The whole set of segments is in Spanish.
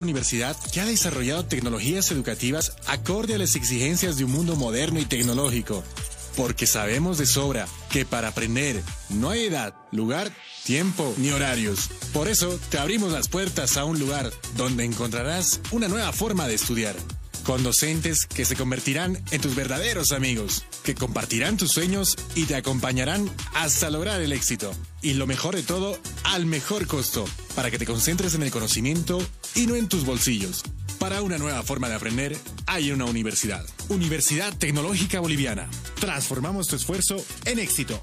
universidad que ha desarrollado tecnologías educativas acorde a las exigencias de un mundo moderno y tecnológico. Porque sabemos de sobra que para aprender no hay edad, lugar, tiempo ni horarios. Por eso te abrimos las puertas a un lugar donde encontrarás una nueva forma de estudiar. Con docentes que se convertirán en tus verdaderos amigos, que compartirán tus sueños y te acompañarán hasta lograr el éxito. Y lo mejor de todo, al mejor costo, para que te concentres en el conocimiento y no en tus bolsillos. Para una nueva forma de aprender, hay una universidad. Universidad Tecnológica Boliviana. Transformamos tu esfuerzo en éxito.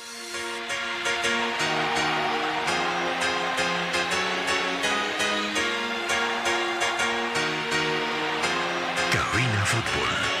football.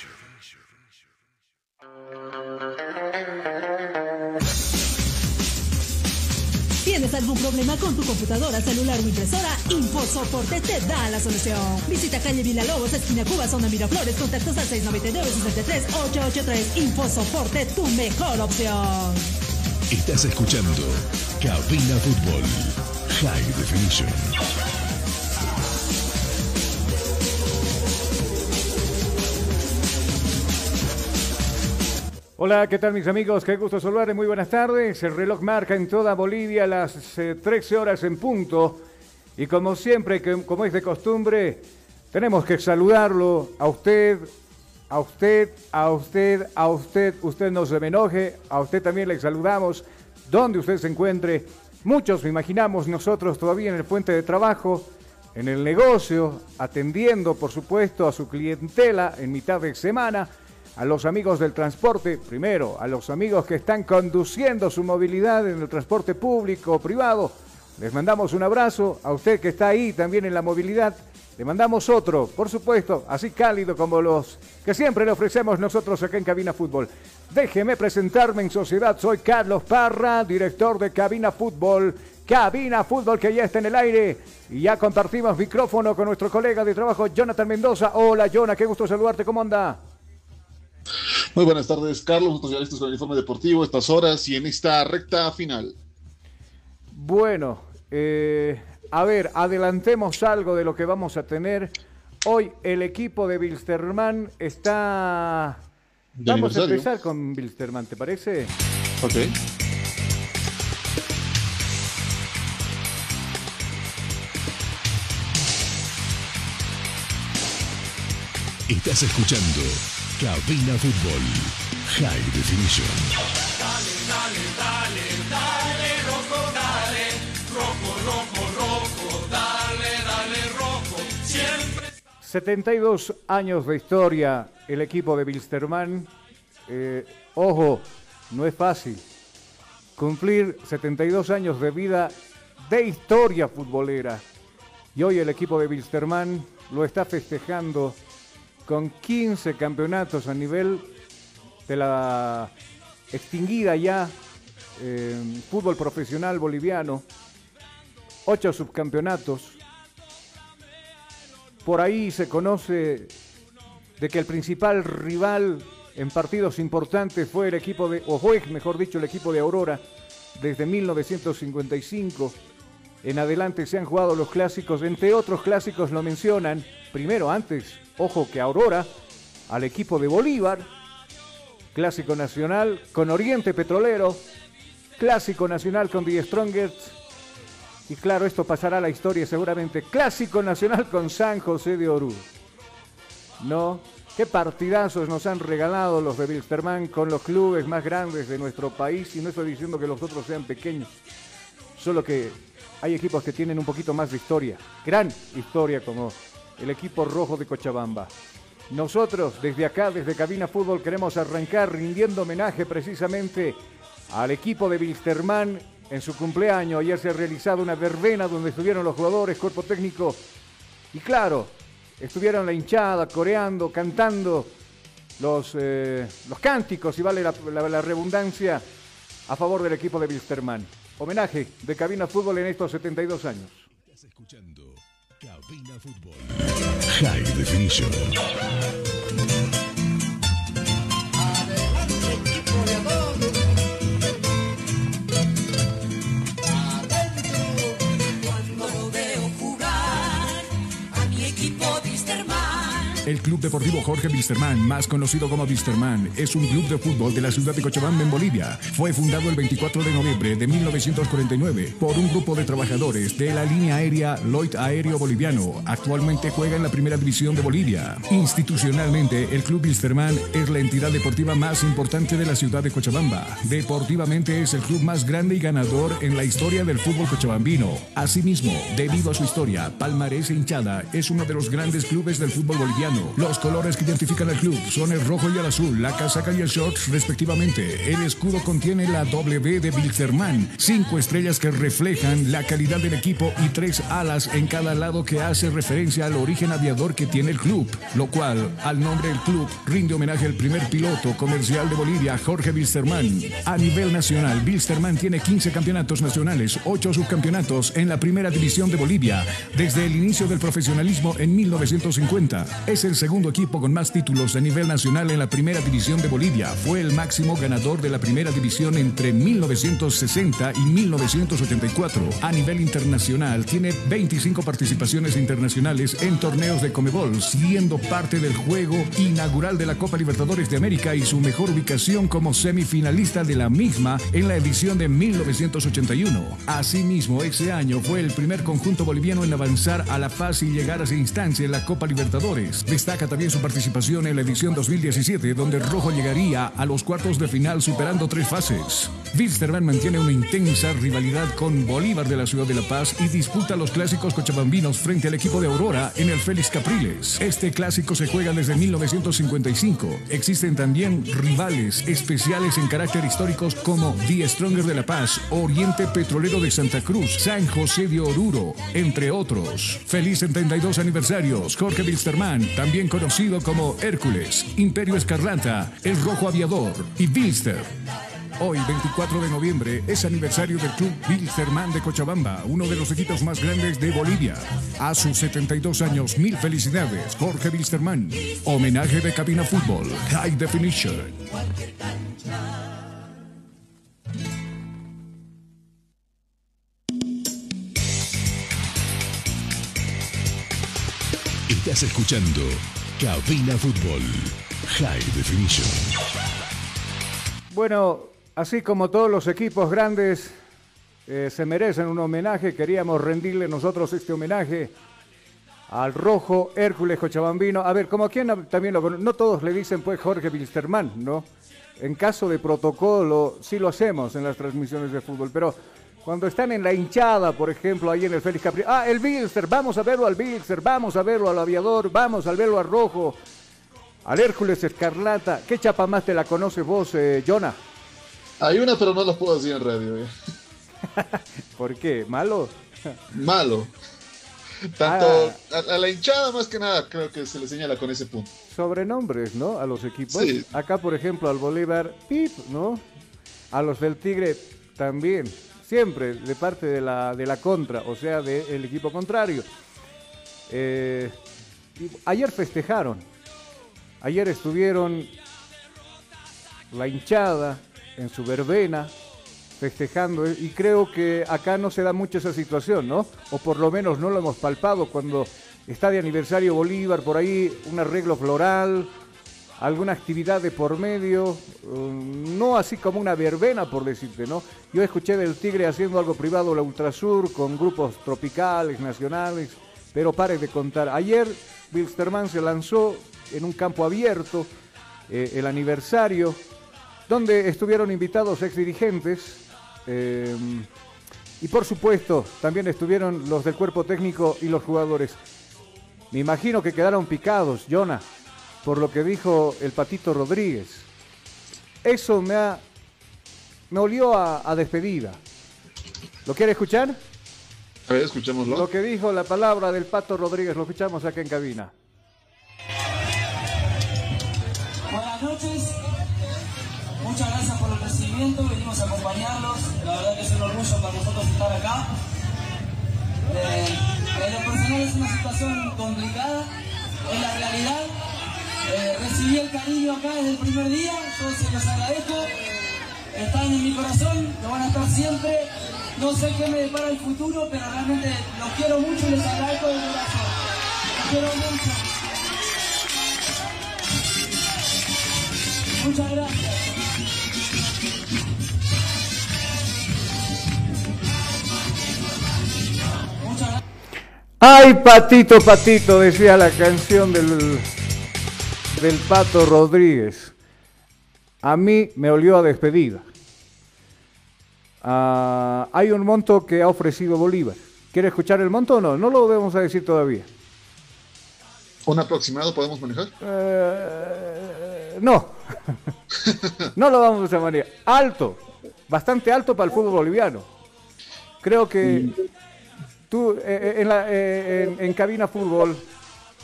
Impresora? InfoSoporte te da la solución. Visita calle Villalobos, esquina Cuba, zona Miraflores, contactos al 699-63-883. InfoSoporte, tu mejor opción. Estás escuchando Cabina Fútbol High Definition. Hola, ¿qué tal mis amigos? Qué gusto saludarles, muy buenas tardes. El reloj marca en toda Bolivia las 13 eh, horas en punto. Y como siempre, como es de costumbre, tenemos que saludarlo a usted, a usted, a usted, a usted. Usted no se me enoje, a usted también le saludamos, donde usted se encuentre. Muchos, imaginamos, nosotros todavía en el puente de trabajo, en el negocio, atendiendo, por supuesto, a su clientela en mitad de semana a los amigos del transporte, primero, a los amigos que están conduciendo su movilidad en el transporte público o privado, Les mandamos un abrazo a usted que está ahí también en la movilidad. Le mandamos otro, por supuesto, así cálido como los que siempre le ofrecemos nosotros acá en Cabina Fútbol. Déjeme presentarme en sociedad. Soy Carlos Parra, director de Cabina Fútbol. Cabina Fútbol que ya está en el aire y ya compartimos micrófono con nuestro colega de trabajo Jonathan Mendoza. Hola Jonah, qué gusto saludarte, ¿cómo anda? Muy buenas tardes, Carlos, ya listos con el informe deportivo, estas horas y en esta recta final. Bueno, eh, a ver, adelantemos algo de lo que vamos a tener. Hoy el equipo de Bilsterman está... vamos a empezar con Bilsterman, ¿te parece? Ok. Estás escuchando Cabina Fútbol High Definition. Dale, dale, dale, 72 años de historia el equipo de Bilsterman. Eh, ojo, no es fácil. Cumplir 72 años de vida de historia futbolera. Y hoy el equipo de Bilsterman lo está festejando con 15 campeonatos a nivel de la extinguida ya eh, fútbol profesional boliviano, 8 subcampeonatos. Por ahí se conoce de que el principal rival en partidos importantes fue el equipo de, o mejor dicho, el equipo de Aurora desde 1955. En adelante se han jugado los clásicos, entre otros clásicos lo mencionan, primero antes Ojo que Aurora, al equipo de Bolívar, Clásico Nacional con Oriente Petrolero, Clásico Nacional con The Strongest. Y claro, esto pasará a la historia seguramente. Clásico Nacional con San José de Orú. ¿No? Qué partidazos nos han regalado los de Wilstermann con los clubes más grandes de nuestro país. Y no estoy diciendo que los otros sean pequeños. Solo que hay equipos que tienen un poquito más de historia. Gran historia como el equipo rojo de Cochabamba. Nosotros desde acá, desde Cabina Fútbol, queremos arrancar rindiendo homenaje precisamente al equipo de Wilstermann en su cumpleaños. Ayer se ha realizado una verbena donde estuvieron los jugadores, cuerpo técnico y claro, estuvieron la hinchada coreando, cantando los, eh, los cánticos, y vale la, redundancia, a favor del equipo de Wilstermann. Homenaje de Cabina Fútbol en estos 72 años. Estás escuchando Cabina Fútbol. High. El Club Deportivo Jorge Wisterman, más conocido como Wisterman, es un club de fútbol de la ciudad de Cochabamba, en Bolivia. Fue fundado el 24 de noviembre de 1949 por un grupo de trabajadores de la línea aérea Lloyd Aéreo Boliviano. Actualmente juega en la primera división de Bolivia. Institucionalmente, el Club Wisterman es la entidad deportiva más importante de la ciudad de Cochabamba. Deportivamente es el club más grande y ganador en la historia del fútbol cochabambino. Asimismo, debido a su historia, palmarés e hinchada, es uno de los grandes clubes del fútbol boliviano los colores que identifican al club son el rojo y el azul, la casaca y el shorts respectivamente. El escudo contiene la W de Wilstermann, cinco estrellas que reflejan la calidad del equipo y tres alas en cada lado que hace referencia al origen aviador que tiene el club, lo cual, al nombre del club, rinde homenaje al primer piloto comercial de Bolivia, Jorge Wilstermann. A nivel nacional, Wilstermann tiene 15 campeonatos nacionales, 8 subcampeonatos en la primera división de Bolivia, desde el inicio del profesionalismo en 1950. Es el segundo equipo con más títulos a nivel nacional en la primera división de Bolivia. Fue el máximo ganador de la primera división entre 1960 y 1984. A nivel internacional tiene 25 participaciones internacionales en torneos de Comebol, siendo parte del juego inaugural de la Copa Libertadores de América y su mejor ubicación como semifinalista de la misma en la edición de 1981. Asimismo, ese año fue el primer conjunto boliviano en avanzar a la fase y llegar a esa instancia en la Copa Libertadores. Destaca también su participación en la edición 2017, donde Rojo llegaría a los cuartos de final superando tres fases. Wilstermann mantiene una intensa rivalidad con Bolívar de la ciudad de La Paz y disputa los clásicos cochabambinos frente al equipo de Aurora en el Félix Capriles. Este clásico se juega desde 1955. Existen también rivales especiales en carácter históricos como The Stronger de La Paz, Oriente Petrolero de Santa Cruz, San José de Oruro, entre otros. Feliz 72 aniversarios, Jorge Wilstermann, también conocido como Hércules, Imperio Escarlata, El Rojo Aviador y Wilster. Hoy, 24 de noviembre, es aniversario del Club Wilstermann de Cochabamba, uno de los equipos más grandes de Bolivia. A sus 72 años, mil felicidades, Jorge Wilstermann. Homenaje de Cabina Fútbol, High Definition. Estás escuchando Cabina Fútbol, High Definition. Bueno, así como todos los equipos grandes eh, se merecen un homenaje, queríamos rendirle nosotros este homenaje al rojo Hércules Cochabambino. A ver, como quien también lo no todos le dicen pues Jorge Wilstermann, ¿no? En caso de protocolo, sí lo hacemos en las transmisiones de fútbol, pero cuando están en la hinchada, por ejemplo, ahí en el Félix Capri, ah, el Bilster, vamos a verlo al Bilster, vamos a verlo al aviador, vamos a verlo al rojo, al Hércules Escarlata. ¿Qué chapa más te la conoces vos, eh, Jonah? Hay una, pero no las puedo decir en radio. eh. ¿Por qué? ¿Malo? Malo. Tanto Ah. a, a la hinchada, más que nada, creo que se le señala con ese punto. Sobrenombres, ¿no? A los equipos. Sí. Acá, por ejemplo, al Bolívar, Pip, ¿no? A los del Tigre también. Siempre de parte de la, de la contra, o sea, del equipo contrario. Eh, ayer festejaron. Ayer estuvieron la hinchada en su verbena festejando y creo que acá no se da mucho esa situación, ¿no? O por lo menos no lo hemos palpado cuando está de aniversario Bolívar, por ahí un arreglo floral, alguna actividad de por medio, um, no así como una verbena por decirte, ¿no? Yo escuché del Tigre haciendo algo privado la Ultrasur con grupos tropicales, nacionales, pero pare de contar. Ayer Wilstermann se lanzó en un campo abierto, eh, el aniversario, donde estuvieron invitados ex dirigentes eh, y por supuesto también estuvieron los del cuerpo técnico y los jugadores. Me imagino que quedaron picados, Jonah, por lo que dijo el Patito Rodríguez. Eso me ha me olió a, a despedida. ¿Lo quiere escuchar? A ver, escuchémoslo. Lo que dijo la palabra del Pato Rodríguez, lo escuchamos acá en cabina. Buenas noches, muchas gracias por el recibimiento, venimos a acompañarlos, la verdad que es un orgullo para nosotros estar acá. Eh, en lo personal es una situación complicada, es la realidad. Eh, recibí el cariño acá desde el primer día, yo se los agradezco, están en mi corazón, lo van a estar siempre. No sé qué me depara el futuro, pero realmente los quiero mucho y les agradezco de corazón. Los quiero mucho. Muchas gracias. Muchas gracias. ¡Ay, patito, patito! Decía la canción del, del Pato Rodríguez. A mí me olió a despedida. Ah, hay un monto que ha ofrecido Bolívar. ¿Quiere escuchar el monto o no? No lo vamos a decir todavía. ¿Un aproximado podemos manejar? Eh, no. no lo vamos a manejar. Alto. Bastante alto para el fútbol boliviano. Creo que tú eh, en, la- eh, en- en Cabina Fútbol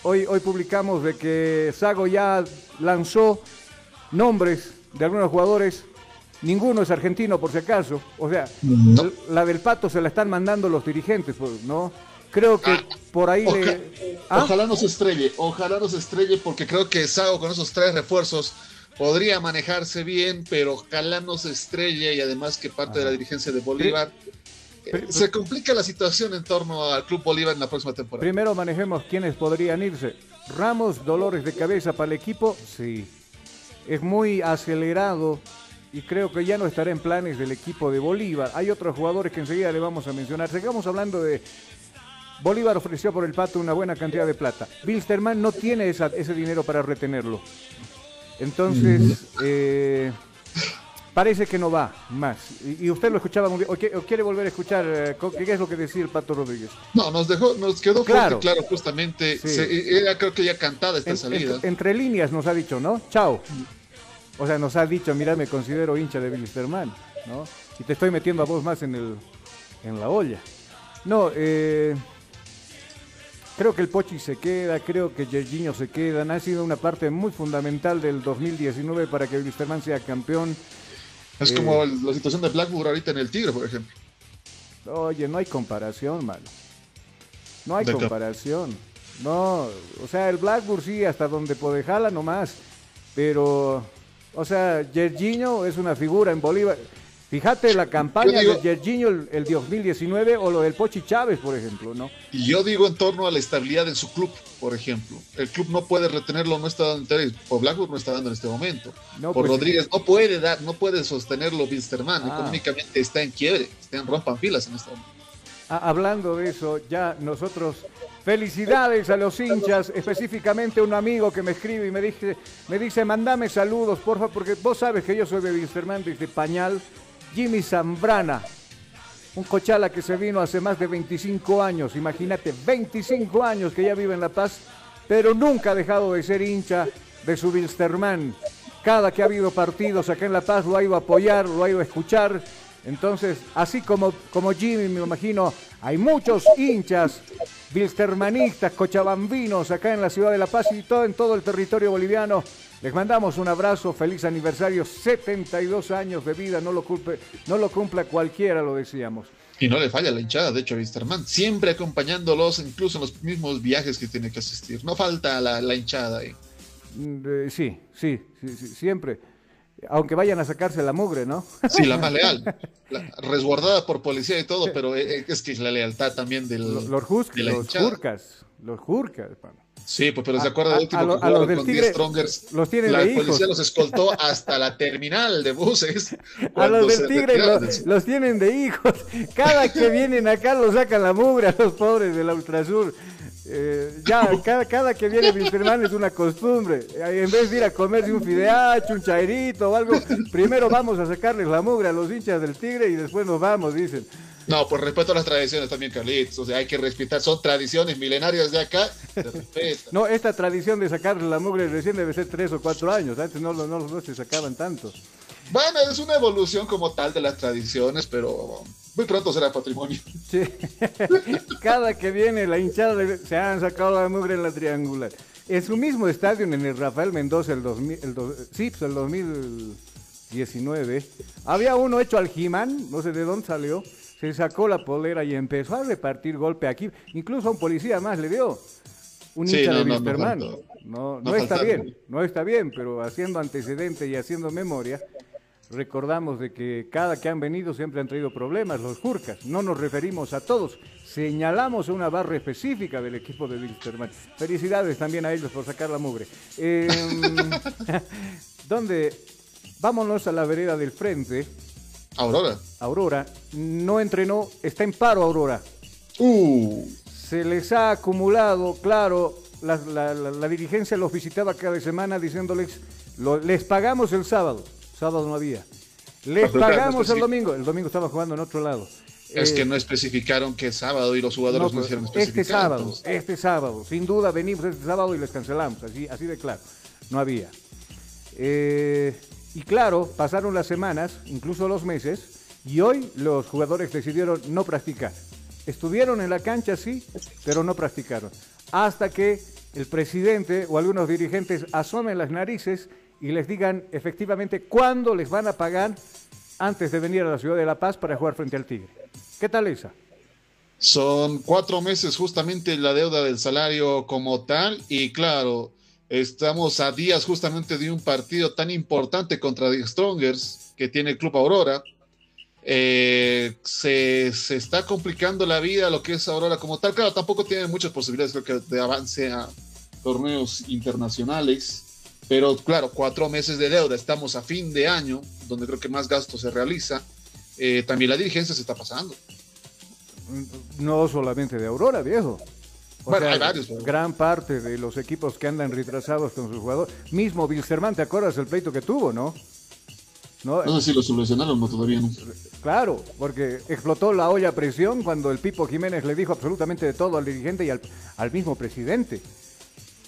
hoy, hoy publicamos de que Sago ya lanzó nombres de algunos jugadores. Ninguno es argentino por si acaso. O sea, No. la del pato se la están mandando los dirigentes, pues, ¿no? Creo que por ahí Oja- le... ¿Ah? Ojalá no se estrelle, ojalá no se estrelle, porque creo que Sago con esos tres refuerzos podría manejarse bien, pero ojalá no se estrelle y además que parte de la dirigencia de Bolívar. eh, se complica la situación en torno al Club Bolívar en la próxima temporada. Primero manejemos quiénes podrían irse. Ramos, dolores de cabeza para el equipo, sí. Es muy acelerado y creo que ya no estará en planes del equipo de Bolívar. Hay otros jugadores que enseguida le vamos a mencionar. Sigamos hablando de... Bolívar ofreció por el pato una buena cantidad de plata. Bilsterman no tiene esa- ese dinero para retenerlo. Entonces, eh, parece que no va más. Y, y usted lo escuchaba muy bien. ¿O, qui- o quiere volver a escuchar eh, qué es lo que decía el Pato Rodríguez? No, nos dejó, nos quedó Claro. fuerte, claro, justamente. Sí. Se- era creo que ya cantada esta En- salida. entre, entre líneas nos ha dicho, ¿no? Chao. O sea, nos ha dicho, mira, me considero hincha de Wilstermann, ¿no? Y te estoy metiendo a vos más en, el, en la olla. No, eh, creo que el Pochi se queda, creo que Jorginho se quedan. Ha sido una parte muy fundamental del 2019 para que Wilstermann sea campeón. Es Eh, como el- la situación de Blackburn ahorita en el Tigre, por ejemplo. Oye, no hay comparación, mano. No hay comparación. No, o sea, el Blackburn sí, hasta donde puede jala nomás. Pero, o sea, Jorginho es una figura en Bolívar. Fíjate la campaña digo- de Jorginho el, el 2019 o lo del Pochi Chávez, por ejemplo, ¿no? Y yo digo en torno a la estabilidad en su club, por ejemplo. El club no puede retenerlo, no está dando interés. Por Blackburn no está dando en este momento. No, por pues- Rodríguez no puede dar, no puede sostenerlo Winsterman. Ah. Económicamente está en quiebre, está en rompan filas en este momento. Ah, hablando de eso, ya nosotros felicidades a los hinchas, específicamente un amigo que me escribe y me dice, me dice, mandame saludos, porfa, porque vos sabes que yo soy de Wilstermann desde Pañal, Jimmy Zambrana, un cochala que se vino hace más de 25 años, imagínate, 25 años que ya vive en La Paz, pero nunca ha dejado de ser hincha de su Wilstermann. Cada que ha habido partidos acá en La Paz lo ha ido a apoyar, lo ha ido a escuchar. Entonces, así como, como Jimmy, me imagino, hay muchos hinchas wilstermanistas, cochabambinos acá en la ciudad de La Paz y todo en todo el territorio boliviano. Les mandamos un abrazo, feliz aniversario, 72 años de vida, no lo, culpe, no lo cumpla cualquiera, lo decíamos. Y no le falla la hinchada, de hecho, a Winsterman. Siempre acompañándolos, incluso en los mismos viajes que tiene que asistir. No falta la, la hinchada ahí. Mm, eh, sí, sí, sí, sí, siempre. Aunque vayan a sacarse la mugre, ¿no? Sí, la más leal. La- resguardada por policía y todo, pero eh, es que es la lealtad también del, Los, los, de la los jurcas, los jurcas, pana. Sí, pues, pero se acuerda del último a lo- a los jugaron del con Tigre, 10 Strongers. los tienen la de hijos. policía los escoltó hasta la terminal de buses. A los del Tigre los tienen de hijos. Cada que vienen acá los sacan la mugre a los pobres de la Ultrasur. Eh, ya, cada, cada que viene Wilstermann es una costumbre. Eh, En vez de ir a comerse un fideacho, un chairito o algo, primero vamos a sacarles la mugre a los hinchas del Tigre y después nos vamos, dicen. No, por respeto a las tradiciones también, Carlitos. O sea, hay que respetar. Son tradiciones milenarias de acá. Se. No, esta tradición de sacarles la mugre recién debe ser tres o cuatro años. Antes no, no, no, se sacaban tanto. Bueno, es una evolución como tal de las tradiciones, pero muy pronto será patrimonio. Sí. Cada que viene la hinchada se han sacado la mugre en la triangular. En su mismo estadio, en el Rafael Mendoza, el, 2000, el, do- sí, pues el 2019, había uno hecho al Jimán, no sé de dónde salió, se sacó la polera y empezó a repartir golpe aquí. Incluso a un policía más le dio. Un Sí, hincha no, de no, faltó. No, No no está bien, no está bien, pero haciendo antecedente y haciendo memoria, recordamos de que cada que han venido siempre han traído problemas, los Jurcas. No nos referimos a todos, señalamos una barra específica del equipo de Wilstermann. Felicidades también a ellos por sacar la mugre. Eh, ¿Dónde? Vámonos a la vereda del frente. Aurora. Aurora no entrenó, está en paro Aurora. Uh, Se les ha acumulado, claro, la, la- la- la dirigencia los visitaba cada semana diciéndoles, lo- les pagamos el sábado, sábado no había. Les pero pagamos el domingo, el domingo estaba jugando en otro lado. es Eh, que no especificaron que es sábado y los jugadores no, hicieron este especificar. sábado, entonces. este sábado, sin duda venimos este sábado y les cancelamos, así, así de claro, no había. Eh, y claro, pasaron las semanas, incluso los meses, y hoy los jugadores decidieron no practicar. Estuvieron en la cancha, sí, pero no practicaron. Hasta que el presidente o algunos dirigentes asomen las narices y les digan efectivamente cuándo les van a pagar antes de venir a la ciudad de La Paz para jugar frente al Tigre. ¿Qué tal esa? Son cuatro meses justamente la deuda del salario como tal y claro, estamos a días justamente de un partido tan importante contra The Strongers que tiene el Club Aurora. Eh, se, se está complicando la vida lo que es Aurora como tal. Claro, tampoco tiene muchas posibilidades creo de avance a torneos internacionales. Pero claro, cuatro meses de deuda, estamos a fin de año, donde creo que más gasto se realiza. Eh, también la dirigencia se está pasando. No solamente de Aurora, viejo. O Bueno, sea, hay varios, pero- Gran parte de los equipos que andan retrasados con sus jugadores. Mismo Wilstermann, ¿te acuerdas el pleito que tuvo, no? ¿no? No sé si lo solucionaron o todavía no. Claro, porque explotó la olla a presión cuando el Pipo Jiménez le dijo absolutamente de todo al dirigente y al, al mismo presidente.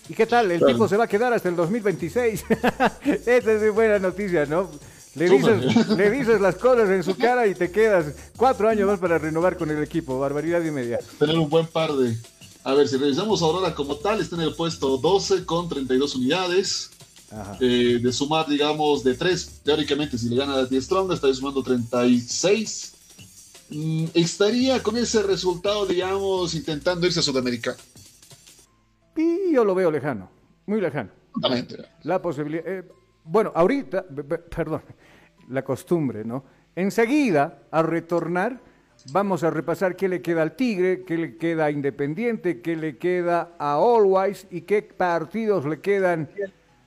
¿Y qué tal? El Claro. tipo se va a quedar hasta el 2026. Esa es buena noticia, ¿no? Le dices, le dices las cosas en su cara y te quedas cuatro años más para renovar con el equipo. Barbaridad y media. Tener un buen par de. A ver, si revisamos Aurora como tal, está en el puesto 12 con 32 unidades. Ajá. Eh, de sumar, digamos, de 3, teóricamente, si le gana a 10 Strong, estaría sumando 36. Mm, estaría con ese resultado, digamos, intentando irse a Sudamérica. Y yo lo veo lejano, muy lejano. Totalmente. La posibilidad. eh, bueno, ahorita, perdón, la costumbre, ¿no? Enseguida, a retornar, vamos a repasar qué le queda al Tigre, qué le queda a Independiente, qué le queda a Always y qué partidos le quedan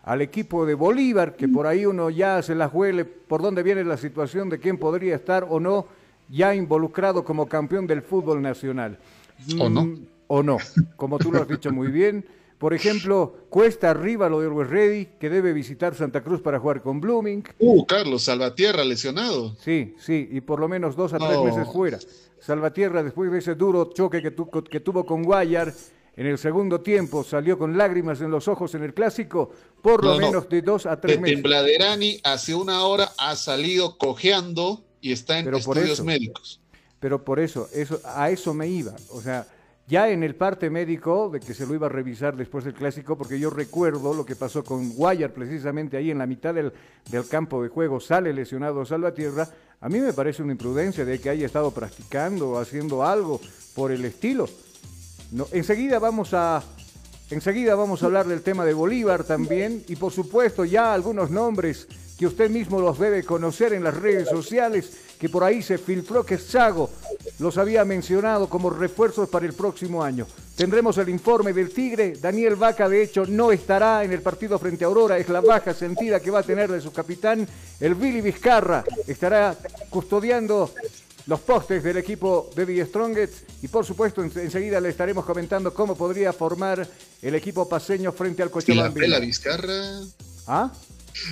al equipo de Bolívar, que por ahí uno ya se la huele por dónde viene la situación de quién podría estar o no ya involucrado como campeón del fútbol nacional. ¿O no? Mm, O no, como tú lo has dicho muy bien. Por ejemplo, cuesta arriba lo de Always Ready, que debe visitar Santa Cruz para jugar con Blooming. Uh, Carlos Salvatierra lesionado. Sí, sí, y por lo menos dos a tres meses fuera. Salvatierra, después de ese duro choque que, tu- que tuvo con Guayar, en el segundo tiempo salió con lágrimas en los ojos en el clásico, por lo No, no. menos de dos a De tres meses. Tembladerani hace una hora ha salido cojeando y está en Pero por estudios médicos. Pero por eso, eso, a eso me iba. O sea, ya en el parte médico, de que se lo iba a revisar después del clásico, porque yo recuerdo lo que pasó con Guayar, precisamente ahí en la mitad del, campo de juego, sale lesionado Salvatierra. A mí me parece una imprudencia de que haya estado practicando o haciendo algo por el estilo. No, enseguida vamos a. Enseguida vamos a hablar del tema de Bolívar también y por supuesto ya algunos nombres que usted mismo los debe conocer en las redes sociales, que por ahí se filtró que Sago los había mencionado como refuerzos para el próximo año. Tendremos el informe del Tigre, Daniel Vaca de hecho no estará en el partido frente a Aurora, es la baja sentida que va a tener de su capitán, el Billy Vizcarra, estará custodiando los postes del equipo de The Strongest y por supuesto en- enseguida le estaremos comentando cómo podría formar el equipo paseño frente al Si la Cochabamba. pela Vizcarra. ¿Ah?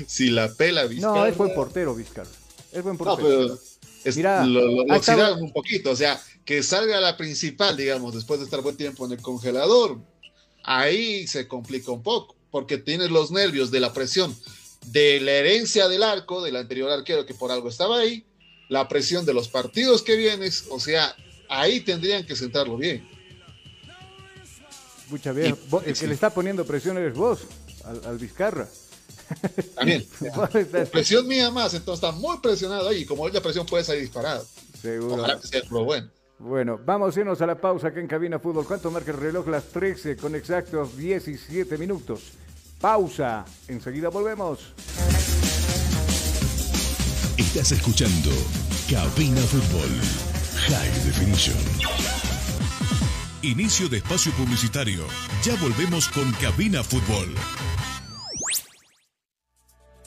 Si la pela Vizcarra. No, es buen portero Vizcarra. Es buen No, portero. pero es- Mira, lo, lo- lo ha estado- oxidaron un poquito. O sea, que salga la principal, digamos, después de estar buen tiempo en el congelador. Ahí se complica un poco, porque tienes los nervios de la presión de la herencia del arco, del anterior arquero que por algo estaba ahí, la presión de los partidos que vienes. O sea, ahí tendrían que sentarlo bien. Mucha vez, y- el que sí. le está poniendo presión eres vos, al, al Vizcarra. También. Presión mía más, entonces está muy presionado ahí. y Como es la presión, puede salir disparado. Seguro. Ojalá que sea lo bueno. Bueno, vamos a irnos a la pausa acá en Cabina Fútbol. ¿Cuánto marca el reloj? Las 13 con exactos 17 minutos. Pausa. Enseguida volvemos. Estás escuchando Cabina Fútbol High Definition. Inicio de espacio publicitario. Ya volvemos con Cabina Fútbol.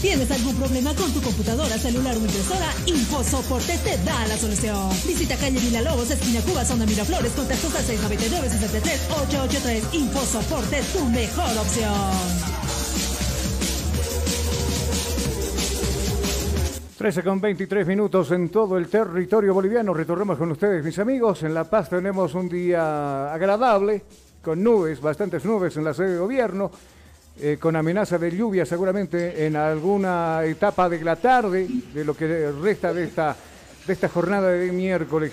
¿Tienes algún problema con tu computadora, celular o impresora? InfoSoporte te da la solución. Visita calle Villalobos, esquina Cuba, zona Miraflores, contactos al 699-63-883. InfoSoporte, tu mejor opción. 13 con 23 minutos en todo el territorio boliviano. Retornamos con ustedes, mis amigos. En La Paz tenemos un día agradable, con nubes, bastantes nubes en la sede de gobierno, eh, con amenaza de lluvia seguramente en alguna etapa de la tarde, de lo que resta de esta, de esta jornada de miércoles.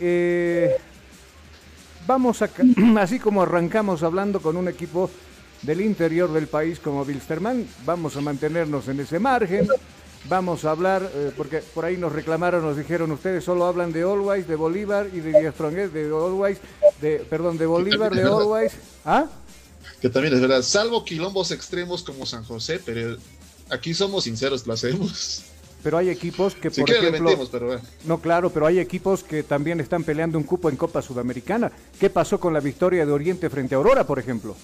Eh, vamos a, así como arrancamos hablando con un equipo del interior del país como Wilstermann, vamos a mantenernos en ese margen. Vamos a hablar, eh, porque por ahí nos reclamaron, nos dijeron, ustedes solo hablan de Always, de Bolívar y de Díaz de Always, de, perdón, de Bolívar, de Always. ¿Ah? Que también es verdad, salvo quilombos extremos como San José, pero aquí somos sinceros, lo hacemos. Pero hay equipos que, Si por ejemplo, metemos, pero bueno. no claro, pero hay equipos que también están peleando un cupo en Copa Sudamericana. ¿Qué pasó con la victoria de Oriente frente a Aurora, por ejemplo?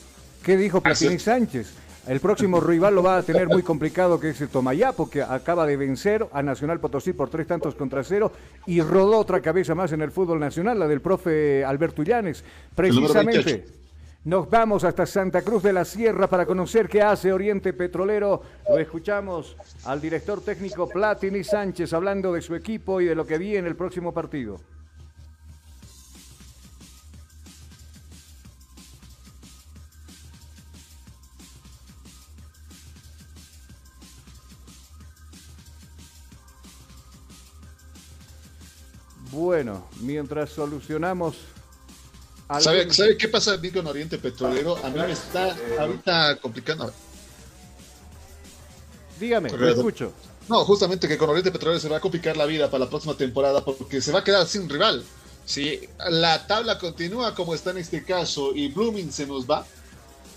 ¿Qué dijo Platini Sánchez? El próximo rival lo va a tener muy complicado, que es el Tomayapo, que acaba de vencer a Nacional Potosí por tres tantos contra cero y rodó otra cabeza más en el fútbol nacional, la del profe Alberto Illanes. Precisamente. 28. Nos vamos hasta Santa Cruz de la Sierra para conocer qué hace Oriente Petrolero. Lo escuchamos al director técnico Platini Sánchez hablando de su equipo y de lo que viene el próximo partido. Bueno, mientras solucionamos ¿Sabe, sabe qué pasa a mí con Oriente Petrolero? A mí me está ahorita complicando. Dígame, lo escucho. No, justamente que con Oriente Petrolero se va a complicar la vida para la próxima temporada porque se va a quedar sin rival. Si la tabla continúa como está en este caso y Blooming se nos va,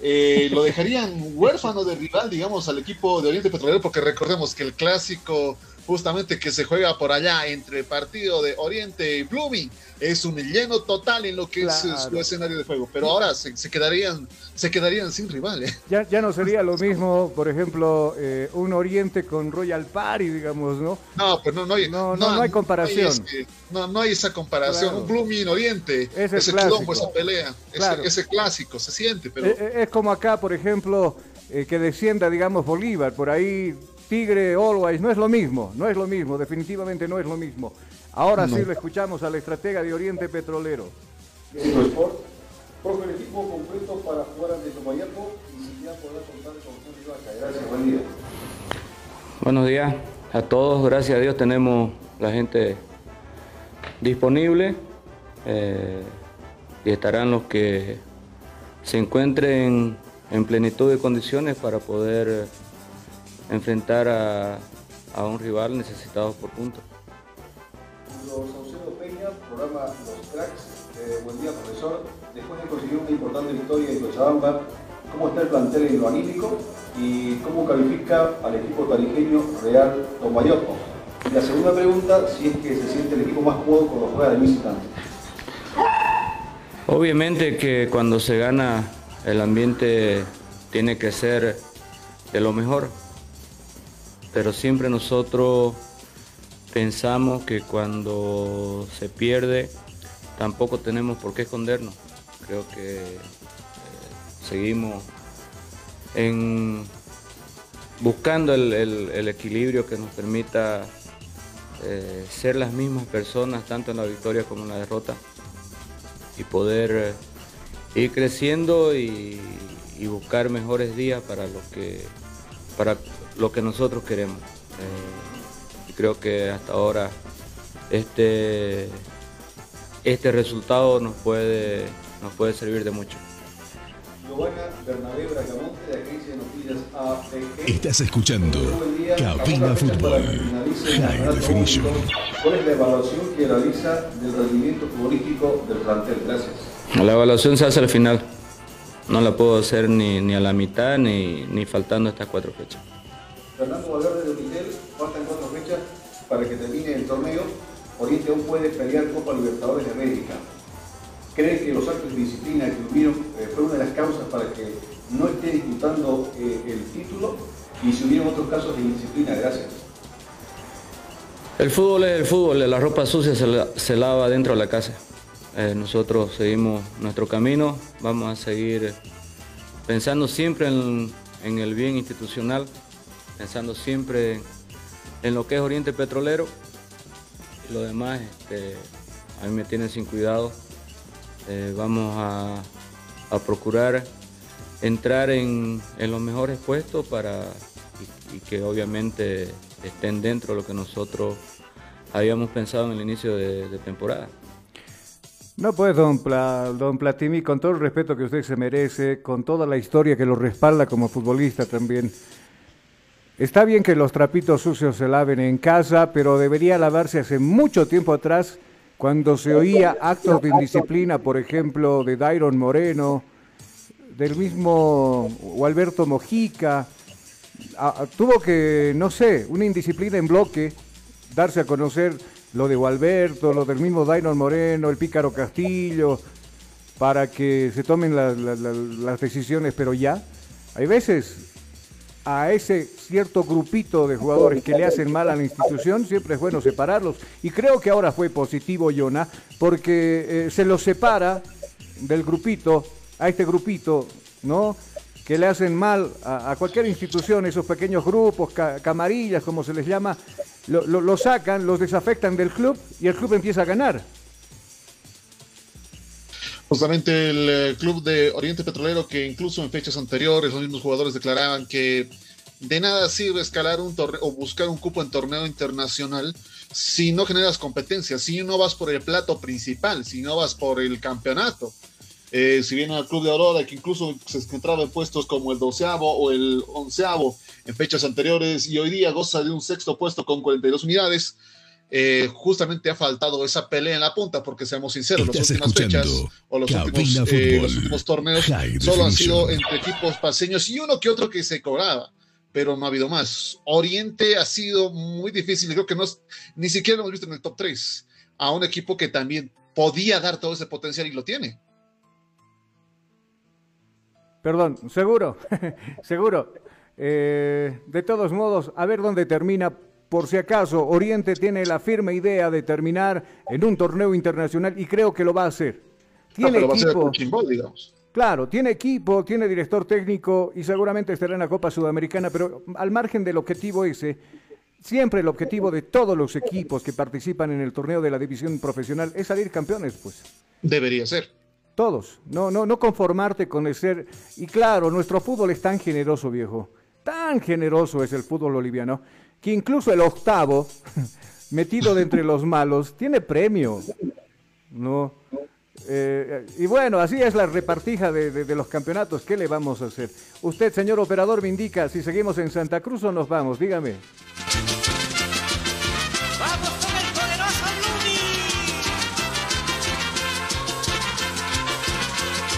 eh, lo dejarían huérfano de rival, digamos, al equipo de Oriente Petrolero porque recordemos que el clásico justamente que se juega por allá entre el partido de Oriente y Blooming es un lleno total en lo que es su escenario de juego. Pero ahora se, se quedarían se quedarían sin rival. ¿eh? Ya, ya no sería lo mismo, por ejemplo, eh, un Oriente con Royal Party, digamos, ¿no? No, pues no, no hay, No, no, no hay comparación. ese- no, no hay esa comparación. Claro. Un Blooming Oriente, Es ese quilombo, esa pelea, ese- Claro. ese, clásico, se siente, pero Eh, eh, Es como acá, por ejemplo, eh, que descienda, digamos, Bolívar, por ahí Tigre, Always, no es lo mismo, no es lo mismo, definitivamente no es lo mismo. Ahora No. sí lo escuchamos al estratega de Oriente Petrolero. Profe, el equipo completo para jugar ante Tomayapo y ya podrá contar con Vaca. Gracias, buen día. Buenos días a todos, gracias a Dios tenemos la gente disponible eh, y estarán los que se encuentren en plenitud de condiciones para poder eh, enfrentar a, a un rival necesitado por puntos. Los Saucedo Peña, programa Los Cracks. Eh, buen día, profesor. Después de conseguir una importante victoria en Cochabamba, ¿cómo está el plantel en lo anímico y cómo califica al equipo tarijeño Real Tomayapo? Y la segunda pregunta, si es que se siente el equipo más cómodo cuando juega de visitante. Obviamente que cuando se gana el ambiente tiene que ser de lo mejor, pero siempre nosotros pensamos que cuando se pierde tampoco tenemos por qué escondernos. Creo que eh, seguimos en buscando el, equilibrio que nos permita eh, ser las mismas personas tanto en la victoria como en la derrota y poder eh, ir creciendo y, y buscar mejores días para lo que para lo que nosotros queremos. Eh, creo que hasta ahora este este resultado nos puede nos puede servir de mucho. Estás escuchando. Cabina Fútbol. High Definition. ¿Cuál es la evaluación que realiza del rendimiento futbolístico del plantel? Gracias. La evaluación se hace al final. No la puedo hacer ni, ni a la mitad ni, ni faltando estas cuatro fechas. Fernando Valverde de Unitel, faltan cuatro fechas para que termine el torneo. Oriente aún puede pelear Copa Libertadores de América. ¿Cree que los actos de disciplina que hubieron eh, fue una de las causas para que no esté disputando eh, el título? Y si hubieron otros casos de indisciplina, gracias. El fútbol es el fútbol, la ropa sucia se, se lava dentro de la casa. Eh, nosotros seguimos nuestro camino, vamos a seguir pensando siempre en, en el bien institucional, pensando siempre en, lo que es Oriente Petrolero. Lo demás, este, a mí me tienen sin cuidado. Eh, vamos a, procurar entrar en, los mejores puestos para y, que obviamente estén dentro de lo que nosotros habíamos pensado en el inicio de, de temporada. No, pues, don, Pla- don Platini, con todo el respeto que usted se merece, con toda la historia que lo respalda como futbolista también, está bien que los trapitos sucios se laven en casa, pero debería lavarse hace mucho tiempo atrás, cuando se oía actos de indisciplina, por ejemplo, de Dairon Moreno, del mismo Alberto Mojica. Tuvo que, no sé, una indisciplina en bloque, darse a conocer lo de Gualberto, lo del mismo Dairon Moreno, el Pícaro Castillo, para que se tomen la- la- la- las decisiones, pero ya. Hay veces a ese cierto grupito de jugadores que le hacen mal a la institución, siempre es bueno separarlos. Y creo que ahora fue positivo, Jonah, porque eh, se los separa del grupito, a este grupito, ¿no? Que le hacen mal a, cualquier institución, esos pequeños grupos, ca- camarillas, como se les llama, lo, lo- lo sacan, los desafectan del club y el club empieza a ganar. Justamente el eh, club de Oriente Petrolero, que incluso en fechas anteriores los mismos jugadores declaraban que de nada sirve escalar un torneo o buscar un cupo en torneo internacional si no generas competencia, si no vas por el plato principal, si no vas por el campeonato. Eh, si viene al club de Aurora, que incluso se encontraba en puestos como el doceavo o el onceavo en fechas anteriores y hoy día goza de un sexto puesto con 42 unidades, eh, justamente ha faltado esa pelea en la punta, porque seamos sinceros, las últimas fechas o los Cabina últimos, eh, Fútbol. los últimos torneos solo han sido entre equipos paseños y uno que otro que se cobraba, pero no ha habido más. Oriente ha sido muy difícil, creo que no ni siquiera lo hemos visto en el top 3, a un equipo que también podía dar todo ese potencial y lo tiene. Perdón, seguro, seguro. Eh, de todos modos, a ver dónde termina. Por si acaso, Oriente tiene la firme idea de terminar en un torneo internacional y creo que lo va a hacer. Ah, Tiene equipo, ball, digamos. claro, tiene equipo, tiene director técnico y seguramente estará en la Copa Sudamericana, pero al margen del objetivo ese, siempre el objetivo de todos los equipos que participan en el torneo de la división profesional es salir campeones, pues. Debería ser. Todos, no, no, no conformarte con el ser. Y claro, nuestro fútbol es tan generoso, viejo. Tan generoso es el fútbol boliviano, que incluso el octavo, metido de entre los malos, tiene premio. ¿No? Eh, y bueno, así es la repartija de, de- de los campeonatos. ¿Qué le vamos a hacer? Usted, señor operador, me indica si seguimos en Santa Cruz o nos vamos. Dígame. ¡Vamos con el poderoso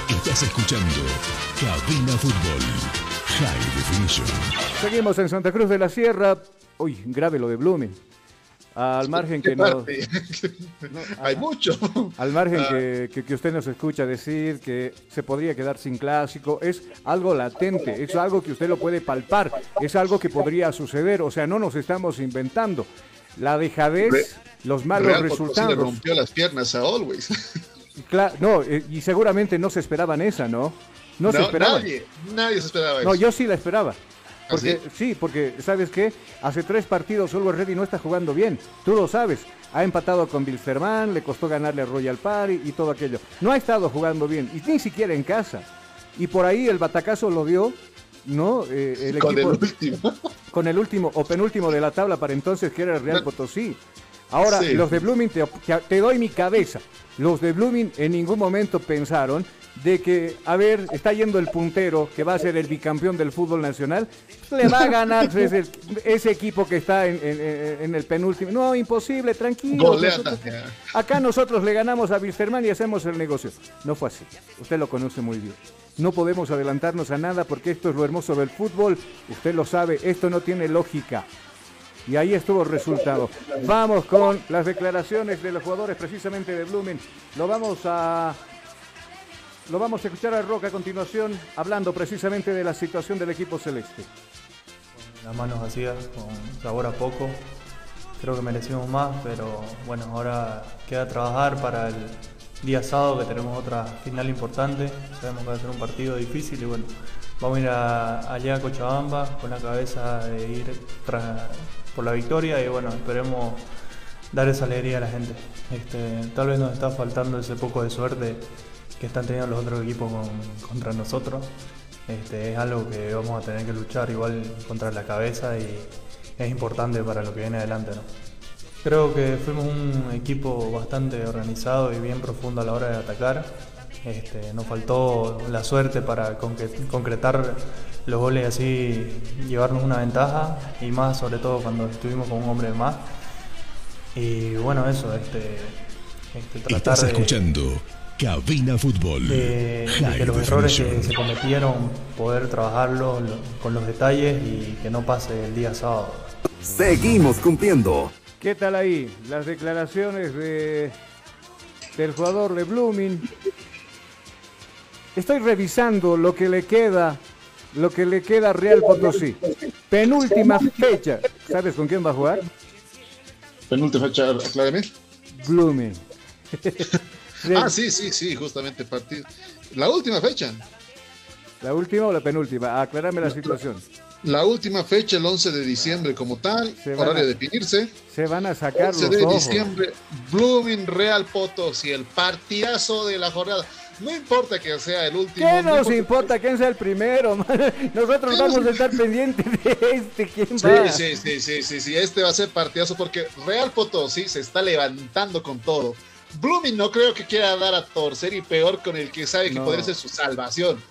Estás escuchando Cabina Fútbol High Definition. Seguimos en Santa Cruz de la Sierra. Uy, grave lo de Blumen. Al margen que ¿Qué no. Hay mucho. Al margen Ah. que, que- que usted nos escucha decir que se podría quedar sin clásico, es algo latente, es algo que usted lo puede palpar, es algo que podría suceder, o sea, no nos estamos inventando. La dejadez, Re- los malos Real Potosí le resultados. rompió las piernas a Always. Cla- no, eh, y seguramente no se esperaban esa, ¿no? No, se No, esperaban. Nadie, nadie se esperaba No, eso. yo sí la esperaba. Porque, ¿Ah, sí? porque, ¿sabes qué? Hace tres partidos Oliver Ready no está jugando bien. Tú lo sabes. Ha empatado con Bilsterman, le costó ganarle a Royal Party y todo aquello. No ha estado jugando bien, y ni siquiera en casa. Y por ahí el batacazo lo dio, ¿no? Eh, el Con el equipo- último. con el último o penúltimo de la tabla para entonces, que era el Real Potosí. Ahora, Sí. los de Blooming, te- te doy mi cabeza. Los de Blooming en ningún momento pensaron de que, a ver, está yendo el puntero, que va a ser el bicampeón del fútbol nacional, le va a ganar ese, ese equipo que está en, en- en- en el penúltimo. No, imposible, tranquilo. Nosotros- Acá nosotros le ganamos a Wilstermann y hacemos el negocio. No fue así. Usted lo conoce muy bien. No podemos adelantarnos a nada porque esto es lo hermoso del fútbol. Usted lo sabe, esto no tiene lógica. Y ahí estuvo el resultado. Vamos con las declaraciones de los jugadores precisamente de Blumen. Lo vamos a lo vamos a escuchar a Roca a continuación hablando precisamente de la situación del equipo celeste. las manos vacías, con sabor a poco. Creo que merecimos más, pero bueno, ahora queda trabajar para el día sábado que tenemos otra final importante. Sabemos que va a ser un partido difícil y bueno, vamos a ir allá a Cochabamba con la cabeza de ir por la victoria y bueno, esperemos dar esa alegría a la gente. Este, tal vez nos está faltando ese poco de suerte que están teniendo los otros equipos con- contra nosotros. Este, es algo que vamos a tener que luchar igual contra la cabeza y es importante para lo que viene adelante. ¿no? Creo que fuimos un equipo bastante organizado y bien profundo a la hora de atacar. Este, nos faltó la suerte para concretar los goles y así llevarnos una ventaja y más sobre todo cuando estuvimos con un hombre más. Y bueno, eso, este, este, tratar Estás de- escuchando Cabina Fútbol de, de High que los errores que se cometieron, poder trabajarlos lo- con los detalles y que no pase el día sábado. Seguimos cumpliendo. ¿Qué tal ahí? Las declaraciones de del jugador de Blooming. Estoy revisando lo que le queda, lo que le queda a Real Potosí. Penúltima fecha. ¿Sabes con quién va a jugar? Penúltima fecha, aclárame. Blooming. Ah, sí, sí, sí, justamente partido. La última fecha. ¿La última o la penúltima? Aclarame la situación. La última fecha, el 11 de diciembre como tal, horario a, de definirse. Se van a sacar 11 de diciembre, Blooming Real Potosí, el partidazo de la jornada. No importa que sea el último. ¿Qué nos no importa quién sea el primero? Nosotros vamos a estar pendientes de este. ¿Quién sí, va? Sí, sí, sí, sí, sí, este va a ser partidazo porque Real Potosí se está levantando con todo. Blooming no creo que quiera dar a torcer y peor con el que sabe que no. podría ser su salvación.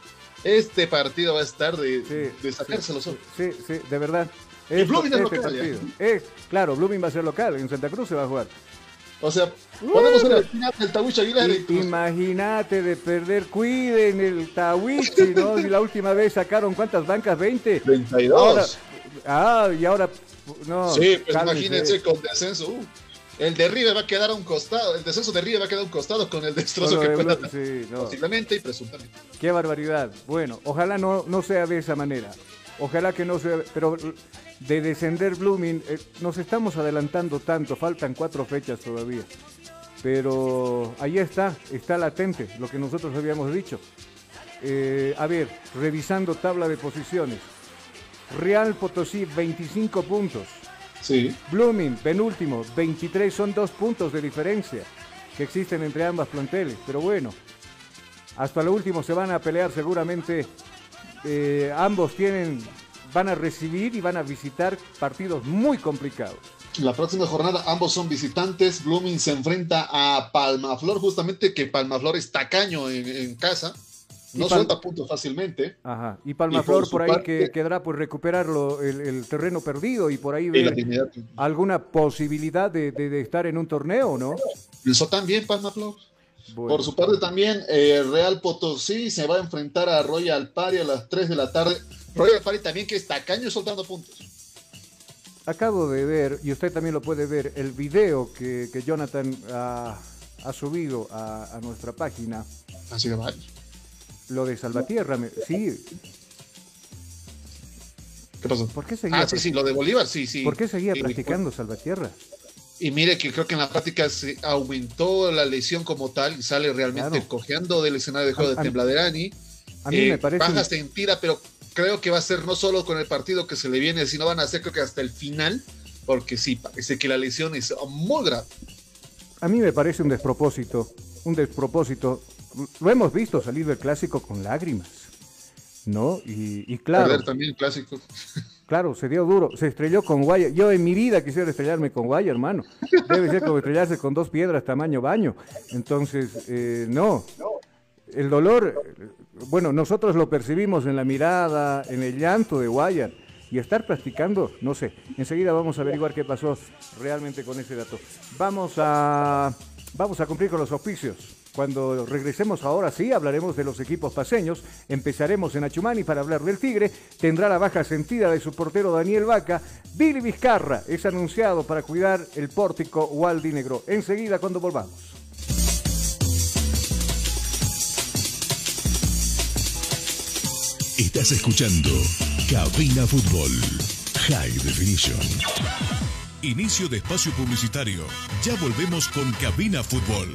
Este partido va a estar de, sí, de sacárselo sí, Sí, sí, de verdad. Y Blooming es este local. Es, claro, Blooming va a ser local, en Santa Cruz se va a jugar. O sea, podemos ver el final del Aguilar. Imagínate de perder, cuiden el Tawichi, ¿no? Y la última vez sacaron cuántas bancas, 20. 32. Ahora, ah, y ahora, no. Sí, pues imagínense con descenso. Uh, el de River va a quedar a un costado, el descenso de River va a quedar a un costado con el destrozo que pueda sí, no. posiblemente y presuntamente. Qué barbaridad. Bueno, ojalá no, no sea de esa manera. Ojalá que no sea, pero de descender Blooming, eh, nos estamos adelantando tanto, faltan cuatro fechas todavía. Pero ahí está, está latente lo que nosotros habíamos dicho. Eh, a ver, revisando tabla de posiciones. Real Potosí, 25 puntos. Sí. Blooming, penúltimo, 23 son dos puntos de diferencia que existen entre ambas planteles. Pero bueno, hasta lo último se van a pelear seguramente. Eh, ambos tienen, van a recibir y van a visitar partidos muy complicados. La próxima jornada ambos son visitantes. Blooming se enfrenta a Palmaflor, justamente que Palmaflor es tacaño en, en casa. No suelta puntos fácilmente. Ajá. Y Palmaflor Y por ahí parte- que quedará por recuperarlo el, el terreno perdido y por ahí ver alguna posibilidad de, de- de estar en un torneo, ¿no? Eso también, Palmaflor. Bueno. Por su parte también, eh, Real Potosí se va a enfrentar a Royal Party a las 3 de la tarde. Royal Party también que es tacaño soltando puntos. Acabo de ver, y usted también lo puede ver, el video que, que Jonathan ha, ha subido a, a nuestra página. Así de mal. Lo de Salvatierra, me- sí. ¿Qué pasó? ¿Por qué seguía, Ah, sí, sí, lo de Bolívar, sí, sí. ¿por qué seguía practicando Salvatierra? Y mire que creo que en la práctica se aumentó la lesión como tal y sale realmente Claro. cojeando del escenario de juego A- de Tembladerani. A mí Eh, me parece... Baja se tira, pero creo que va a ser no solo con el partido que se le viene, sino van a ser creo que hasta el final, porque sí, parece que la lesión es muy grave. A mí me parece un despropósito, un despropósito. Lo hemos visto salir del clásico con lágrimas, ¿no? Y, y claro, Perder también el clásico. claro, se dio duro, se estrelló con Guaya. Yo en mi vida quisiera estrellarme con Guaya, hermano. Debe ser como estrellarse con dos piedras tamaño baño. Entonces, eh, no. El dolor, bueno, nosotros lo percibimos en la mirada, en el llanto de Guayar. Y estar practicando, no sé. Enseguida vamos a averiguar qué pasó realmente con ese dato. Vamos a, vamos a cumplir con los auspicios. Cuando regresemos ahora sí, hablaremos de los equipos paseños. Empezaremos en Achumani para hablar del Tigre. Tendrá la baja sentida de su portero Daniel Vaca. Billy Vizcarra es anunciado para cuidar el pórtico Waldi Negro. Enseguida cuando volvamos. Estás escuchando Cabina Fútbol High Definition. Inicio de espacio publicitario. Ya volvemos con Cabina Fútbol.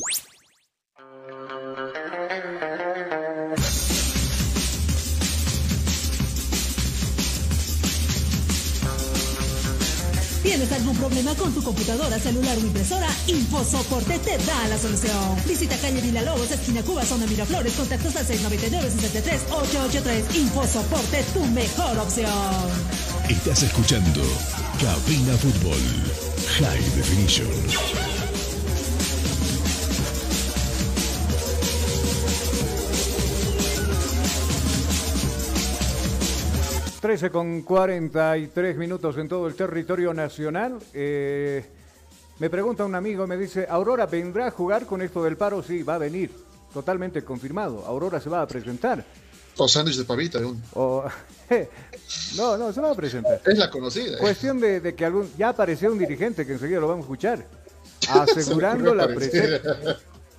¿Tienes algún problema con tu computadora, celular o impresora? InfoSoporte te da la solución. Visita calle Villalobos, esquina Cuba, zona Miraflores, contactos al 699-63-883. InfoSoporte, tu mejor opción. Estás escuchando Cabina Fútbol High Definition. 13 con 43 minutos en todo el territorio nacional. Eh, me pregunta un amigo, me dice, ¿Aurora vendrá a jugar con esto del paro? Sí, va a venir, totalmente confirmado. Aurora se va a presentar. O sándwich de pavita. O, no, no, se va a presentar. Es la conocida. ¿eh? Cuestión de, de, que algún, ya apareció un dirigente que enseguida lo vamos a escuchar, asegurando la presencia.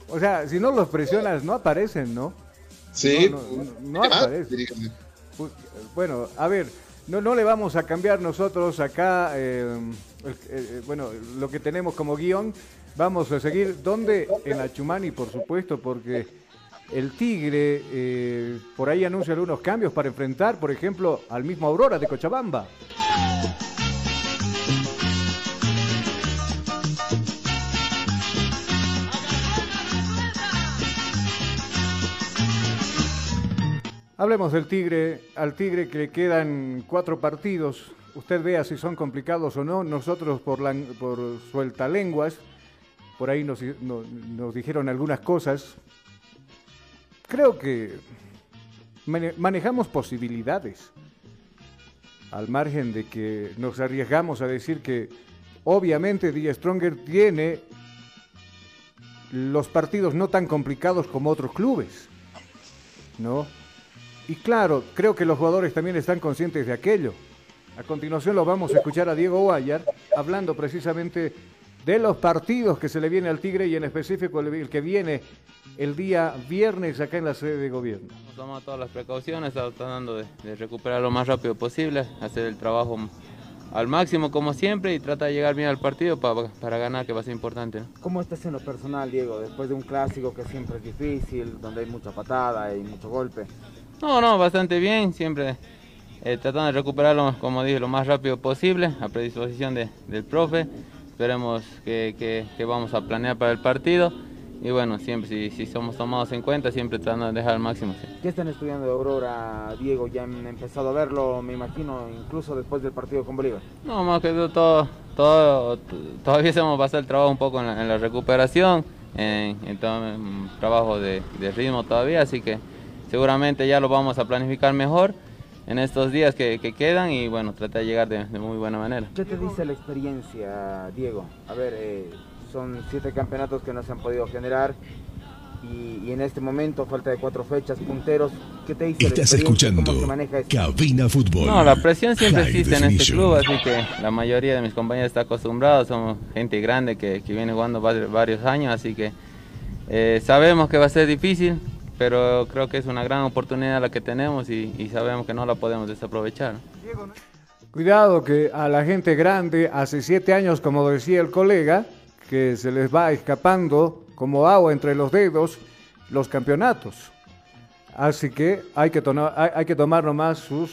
O sea, si no los presionas, no aparecen, ¿no? Sí. No, no, no, no aparecen. Bueno, a ver, no, no le vamos a cambiar nosotros acá, eh, el- eh, bueno, lo que tenemos como guion. Vamos a seguir, ¿dónde? En la Chumani, por supuesto, porque el Tigre eh, por ahí anuncia algunos cambios para enfrentar, por ejemplo, al mismo Aurora de Cochabamba. Hablemos del Tigre, al Tigre que le quedan cuatro partidos. Usted vea si son complicados o no. Nosotros por, la, por suelta lenguas, por ahí nos, no- nos dijeron algunas cosas. Creo que mane- manejamos posibilidades. Al margen de que nos arriesgamos a decir que obviamente Die Stronger tiene los partidos no tan complicados como otros clubes. ¿No? Y claro, creo que los jugadores también están conscientes de aquello. A continuación lo vamos a escuchar a Diego Guayar hablando precisamente de los partidos que se le viene al Tigre y en específico el, el que viene el día viernes acá en la sede de gobierno. Hemos tomado todas las precauciones, estamos tratando de, de recuperar lo más rápido posible, hacer el trabajo al máximo como siempre y tratar de llegar bien al partido para, para ganar, que va a ser importante. ¿no? ¿Cómo estás en lo personal, Diego? Después de un clásico que siempre es difícil, donde hay mucha patada y mucho golpe. No, no, bastante bien, siempre eh, tratando de recuperarlo, como dije, lo más rápido posible, a predisposición de- del profe. Esperemos que, que- que vamos a planear para el partido y bueno, siempre si, si somos tomados en cuenta, siempre tratando de dejar al máximo. sí. ¿Qué están estudiando de Aurora, Diego? Ya han empezado a verlo, me imagino, incluso después del partido con Bolívar. No, más que todo, todo, todo- t- todavía hacemos bastante trabajo un poco en la, en la recuperación, en, en todo el trabajo de, de ritmo todavía, así que seguramente ya lo vamos a planificar mejor en estos días que, que quedan y bueno, tratar de llegar de, de muy buena manera. ¿Qué te dice la experiencia, Diego? A ver, eh, son siete campeonatos que no se han podido generar y, y en este momento, falta de cuatro fechas, punteros. ¿Qué te dice la Estás experiencia? escuchando ¿Cómo se maneja esto? Cabina Fútbol. No, la presión siempre High existe en este Definition. club, así que la mayoría de mis compañeros está acostumbrados, somos gente grande que, que viene jugando va- varios años, así que eh, sabemos que va a ser difícil, pero creo que es una gran oportunidad la que tenemos y, y sabemos que no la podemos desaprovechar. Cuidado que a la gente grande, hace siete años, como decía el colega, que se les va escapando como agua entre los dedos los campeonatos. Así que hay que, tona- hay, hay que tomar nomás sus,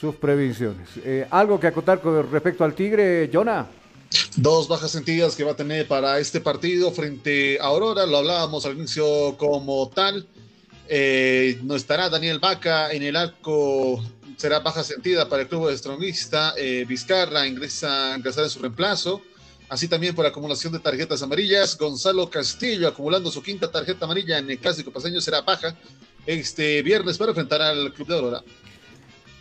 sus previsiones. Eh, ¿Algo que acotar con respecto al Tigre, Jonah? Dos bajas sentidas que va a tener para este partido frente a Aurora, lo hablábamos al inicio como tal. Eh, no estará Daniel Vaca en el arco, será baja sentida para el club de Strongista. Eh, Vizcarra ingresa, ingresará en su reemplazo. Así también por acumulación de tarjetas amarillas. Gonzalo Castillo acumulando su quinta tarjeta amarilla en el clásico paseño será baja este viernes para enfrentar al club de Aurora.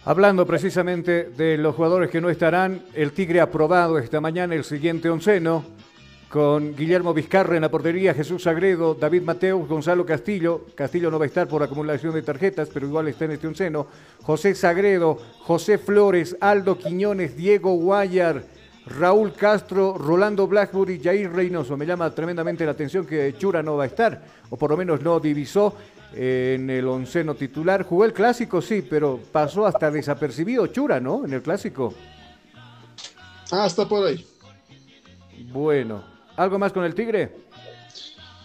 Hablando precisamente de los jugadores que no estarán, el Tigre ha aprobado esta mañana el siguiente onceno con Guillermo Vizcarra en la portería, Jesús Sagredo, David Mateus, Gonzalo Castillo. Castillo no va a estar por acumulación de tarjetas, pero igual está en este onceno. José Sagredo, José Flores, Aldo Quiñones, Diego Guayar, Raúl Castro, Rolando Blackburn y Jair Reynoso. Me llama tremendamente la atención que Chura no va a estar, o por lo menos no divisó en el onceno titular. Jugó el clásico, sí, pero pasó hasta desapercibido Chura, ¿no? En el clásico. Ah, está por ahí. Bueno, ¿algo más con el Tigre?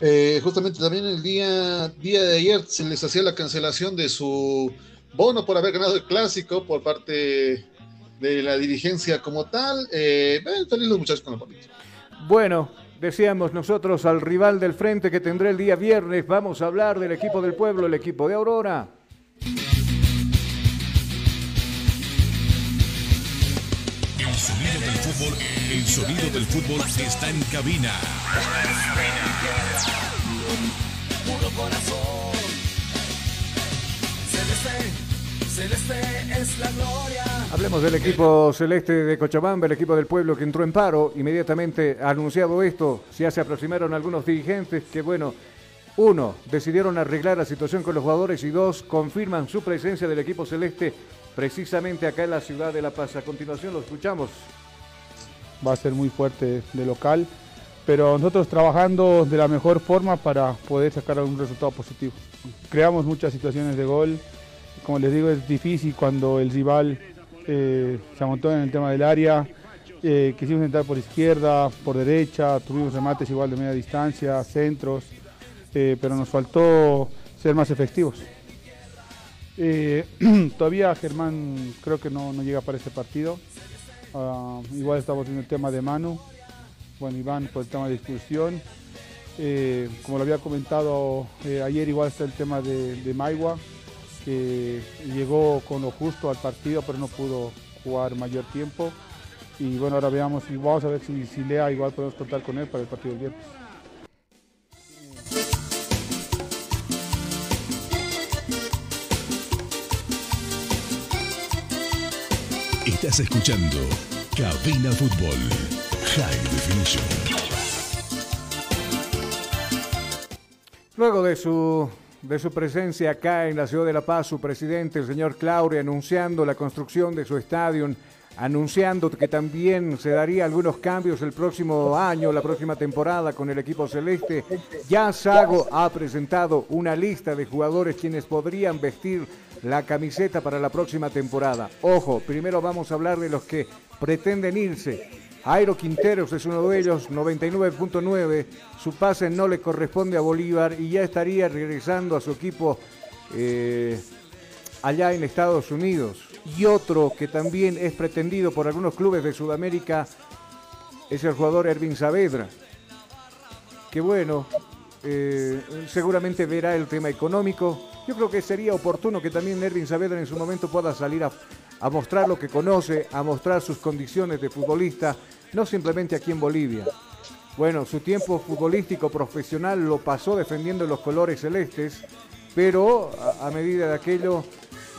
Eh, justamente también el día, día de ayer se les hacía la cancelación de su bono por haber ganado el clásico por parte de la dirigencia como tal. Eh, feliz los muchachos con el bonito. Bueno, decíamos nosotros al rival del frente que tendrá el día viernes. Vamos a hablar del equipo del pueblo, el equipo de Aurora. El sonido del fútbol, el sonido del fútbol está en cabina. Puro corazón. Celeste, celeste es la gloria. Hablemos del equipo celeste de Cochabamba, el equipo del pueblo que entró en paro. Inmediatamente anunciado esto, ya se aproximaron algunos dirigentes que, bueno, uno, decidieron arreglar la situación con los jugadores y dos, confirman su presencia del equipo celeste precisamente acá en la ciudad de La Paz. A continuación lo escuchamos. Va a ser muy fuerte de local, pero nosotros trabajando de la mejor forma para poder sacar un resultado positivo. Creamos muchas situaciones de gol, como les digo es difícil cuando el rival eh, se amontó en el tema del área. Eh, quisimos entrar por izquierda, por derecha, tuvimos remates igual de media distancia, centros, eh, pero nos faltó ser más efectivos. Todavía Germán creo que no, no llega para este partido. Ah, igual estamos viendo el tema de Manu, bueno Iván por el tema de exclusión. Eh, como lo había comentado eh, ayer, igual está el tema de, de Maigua, que llegó con lo justo al partido, pero no pudo jugar mayor tiempo. Y bueno, ahora veamos y vamos a ver si, si Lea igual podemos contar con él para el partido del viernes. Estás escuchando Cabina Fútbol High Definition. Luego de su, de su presencia acá en la ciudad de La Paz, su presidente, el señor Claure, anunciando la construcción de su estadio, anunciando que también se daría algunos cambios el próximo año, la próxima temporada con el equipo celeste, ya Sago ha presentado una lista de jugadores quienes podrían vestir la camiseta para la próxima temporada. Ojo, primero vamos a hablar de los que pretenden irse. Jairo Quinteros es uno de ellos, 99.9. Su pase no le corresponde a Bolívar y ya estaría regresando a su equipo eh, allá en Estados Unidos. Y otro que también es pretendido por algunos clubes de Sudamérica es el jugador Ervin Saavedra. Que bueno, eh, seguramente verá el tema económico. Yo creo que sería oportuno que también Ervin Saavedra en su momento pueda salir a, a mostrar lo que conoce, a mostrar sus condiciones de futbolista, no simplemente aquí en Bolivia. Bueno, su tiempo futbolístico profesional lo pasó defendiendo los colores celestes, pero a, a medida de aquello,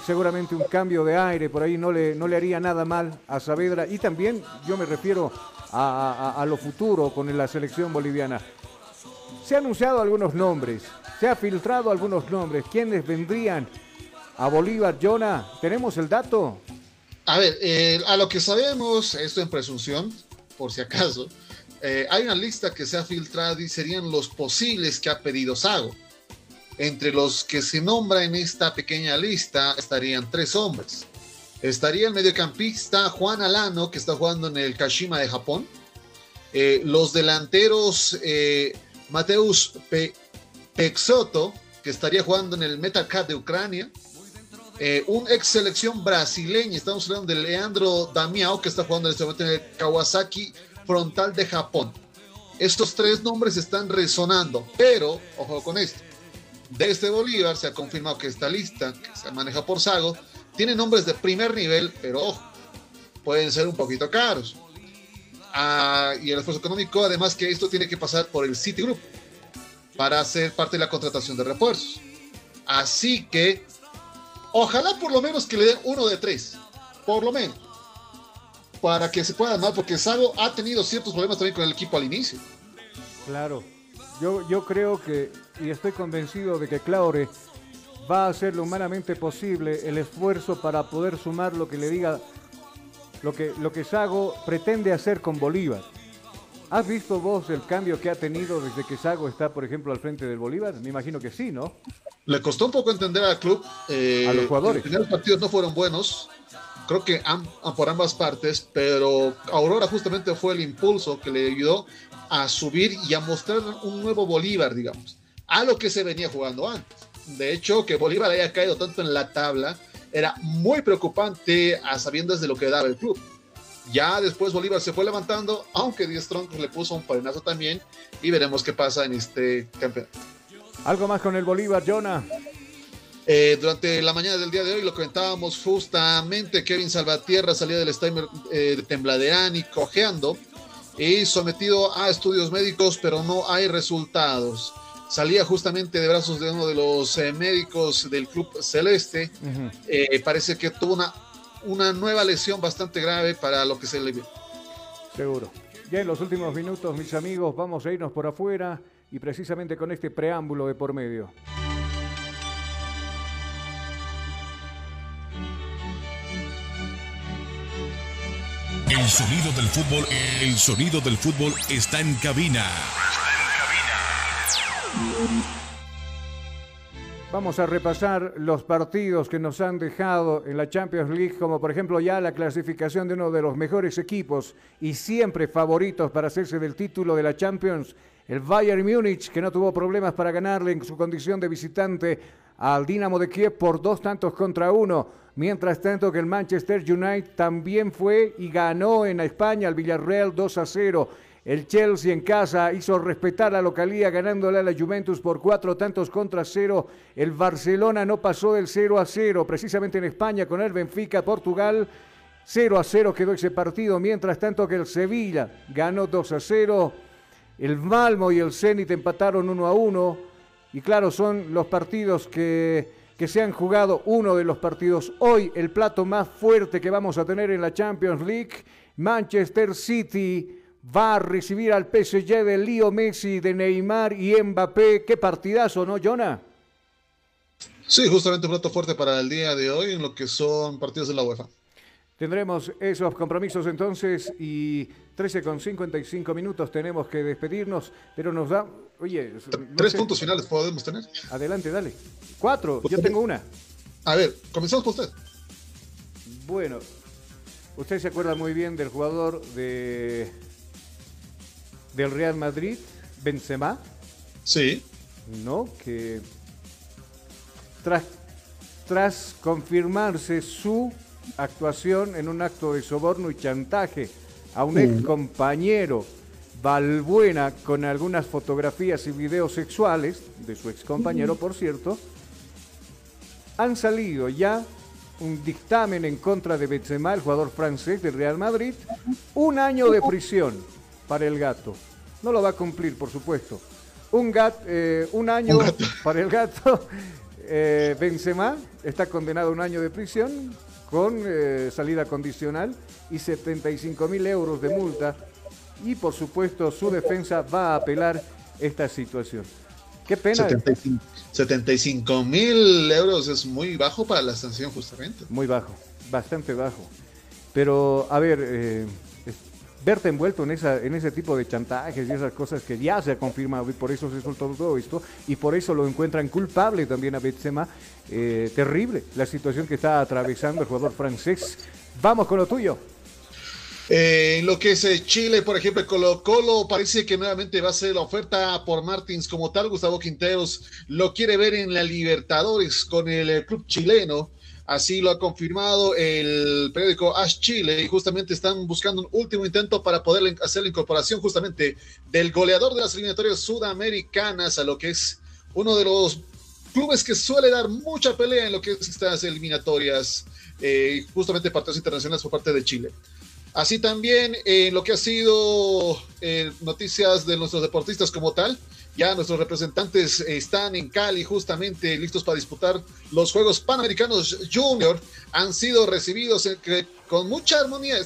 seguramente un cambio de aire por ahí no le, no le haría nada mal a Saavedra. Y también yo me refiero a, a- lo futuro con la selección boliviana. Se han anunciado algunos nombres, se ha filtrado algunos nombres. ¿Quiénes vendrían a Bolívar, Jonah? ¿Tenemos el dato? A ver, eh, a lo que sabemos, esto en presunción, por si acaso, eh, hay una lista que se ha filtrado y serían los posibles que ha pedido Sago. Entre los que se nombra en esta pequeña lista estarían tres hombres. Estaría el mediocampista Juan Alano, que está jugando en el Kashima de Japón. Eh, los delanteros eh, Mateus Pe- Pexoto, que estaría jugando en el Metalcat de Ucrania. Eh, un ex selección brasileña, estamos hablando de Leandro Damiao, que está jugando en este momento en el Kawasaki Frontal de Japón. Estos tres nombres están resonando, pero, ojo con esto, desde Bolívar se ha confirmado que esta lista, que se maneja por Sago, tiene nombres de primer nivel, pero ojo, pueden ser un poquito caros. Ah, y el esfuerzo económico, además que esto tiene que pasar por el Citigroup para ser parte de la contratación de refuerzos. Así que Ojalá por lo menos que le den uno de tres, por lo menos, para que se pueda armar, porque Sago ha tenido ciertos problemas también con el equipo al inicio. Claro, yo, yo creo que, y estoy convencido de que Claure va a hacer lo humanamente posible el esfuerzo para poder sumar lo que le diga, lo que, lo que Sago pretende hacer con Bolívar. ¿Has visto vos el cambio que ha tenido desde que Sago está, por ejemplo, al frente del Bolívar? Me imagino que sí, ¿no? Le costó un poco entender al club. eh, A los jugadores. Los primeros partidos no fueron buenos, creo que am- por ambas partes, pero Aurora justamente fue el impulso que le ayudó a subir y a mostrar un nuevo Bolívar, digamos, a lo que se venía jugando antes. De hecho, que Bolívar haya caído tanto en la tabla era muy preocupante a sabiendas de lo que daba el club. Ya después Bolívar se fue levantando, aunque Díaz Tronco le puso un parenazo también, y veremos qué pasa en este campeonato. ¿Algo más con el Bolívar, Jonah? Eh, durante la mañana del día de hoy lo comentábamos justamente, Kevin Salvatierra salía del estadio eh, de Tembladerán y cojeando y sometido a estudios médicos, pero no hay resultados. Salía justamente de brazos de uno de los eh, médicos del club celeste. Eh, parece que tuvo una, una nueva lesión bastante grave para lo que se le vio. Seguro. Ya en los últimos minutos, mis amigos, vamos a irnos por afuera y precisamente con este preámbulo de por medio. El sonido del fútbol, el sonido del fútbol está en cabina. Vamos a repasar los partidos que nos han dejado en la Champions League, como por ejemplo ya la clasificación de uno de los mejores equipos y siempre favoritos para hacerse del título de la Champions, el Bayern Múnich, que no tuvo problemas para ganarle en su condición de visitante al Dinamo de Kiev por dos tantos contra uno. Mientras tanto que el Manchester United también fue y ganó en España al Villarreal 2 a 0. El Chelsea en casa hizo respetar la localía ganándole a la Juventus por cuatro tantos contra cero. El Barcelona no pasó del 0 a 0, precisamente en España con el Benfica, Portugal. 0 a 0 quedó ese partido, mientras tanto que el Sevilla ganó 2 a 0. El Malmo y el Zenit empataron 1 a 1. Y claro, son los partidos que, que se han jugado, uno de los partidos hoy, el plato más fuerte que vamos a tener en la Champions League. Manchester City va a recibir al PSG de Leo Messi, de Neymar y Mbappé. Qué partidazo, ¿no, Jonah? Sí, justamente un plato fuerte para el día de hoy en lo que son partidos de la UEFA. Tendremos esos compromisos entonces y 13 con 55 minutos tenemos que despedirnos, pero nos da, oye... Tres puntos finales podemos tener. Adelante, dale. Cuatro, yo tengo una. A ver, comenzamos por usted. Bueno, usted se acuerda muy bien del jugador de del Real Madrid, Benzema. Sí. ¿No? Que tras, tras confirmarse su actuación en un acto de soborno y chantaje a un ex compañero Valbuena con algunas fotografías y videos sexuales de su ex compañero, por cierto, han salido ya un dictamen en contra de Benzema, el jugador francés del Real Madrid, un año de prisión para el gato. No lo va a cumplir, por supuesto. Un, gat, eh, un año para el gato. Eh, Benzema está condenado a un año de prisión con eh, salida condicional y 75 mil euros de multa. Y por supuesto su defensa va a apelar esta situación. Qué pena. 75 mil euros es muy bajo para la sanción justamente. Muy bajo, bastante bajo. Pero a ver, eh, verte envuelto en, esa, en ese tipo de chantajes y esas cosas que ya se ha confirmado y por eso se soltó todo esto y por eso lo encuentran culpable también a Benzema. Eh, terrible la situación que está atravesando el jugador francés. Vamos con lo tuyo. Eh, lo que es eh, Chile, por ejemplo, Colo Colo, parece que nuevamente va a ser la oferta por Martins como tal. Gustavo Quinteros lo quiere ver en la Libertadores con el eh, club chileno. Así lo ha confirmado el periódico Ash Chile y justamente están buscando un último intento para poder hacer la incorporación justamente del goleador de las eliminatorias sudamericanas a lo que es uno de los clubes que suele dar mucha pelea en lo que es estas eliminatorias, eh, justamente partidos internacionales por parte de Chile. Así también en lo que ha sido eh, noticias de nuestros deportistas como tal, ya nuestros representantes están en Cali justamente listos para disputar los Juegos Panamericanos Junior. Han sido recibidos con mucha armonía.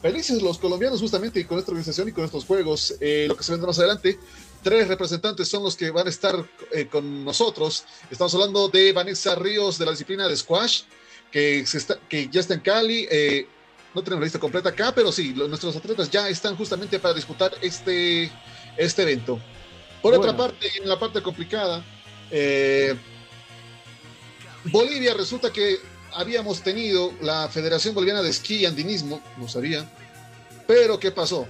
Felices los colombianos justamente con esta organización y con estos Juegos. Eh, lo que se vendrá más adelante. Tres representantes son los que van a estar eh, con nosotros. Estamos hablando de Vanessa Ríos de la disciplina de squash, que, ya está en Cali. Eh, no tenemos la lista completa acá, pero sí, nuestros atletas ya están justamente para disputar este, este evento. Por otra parte, en la parte complicada, eh, Bolivia resulta que habíamos tenido la Federación Boliviana de Esquí y Andinismo, no sabía, pero ¿qué pasó?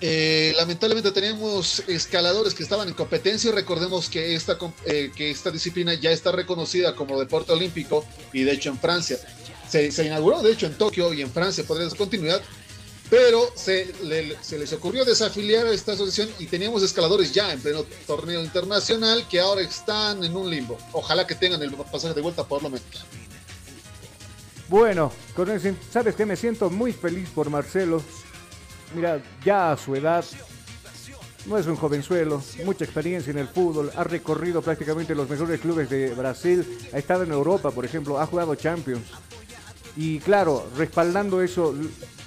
Eh, lamentablemente teníamos escaladores que estaban en competencia y recordemos que esta, eh, que esta disciplina ya está reconocida como deporte olímpico y de hecho en Francia. Se, se inauguró de hecho en Tokio y en Francia por esa continuidad, pero se, les ocurrió desafiliar a esta asociación y teníamos escaladores ya en pleno torneo internacional que ahora están en un limbo. Ojalá que tengan el pasaje de vuelta por lo menos. Bueno, con ¿sabes que Me siento muy feliz por Marcelo. Mira, ya a su edad, no es un jovenzuelo, mucha experiencia en el fútbol, ha recorrido prácticamente los mejores clubes de Brasil, ha estado en Europa, por ejemplo, ha jugado Champions. Y claro, respaldando eso,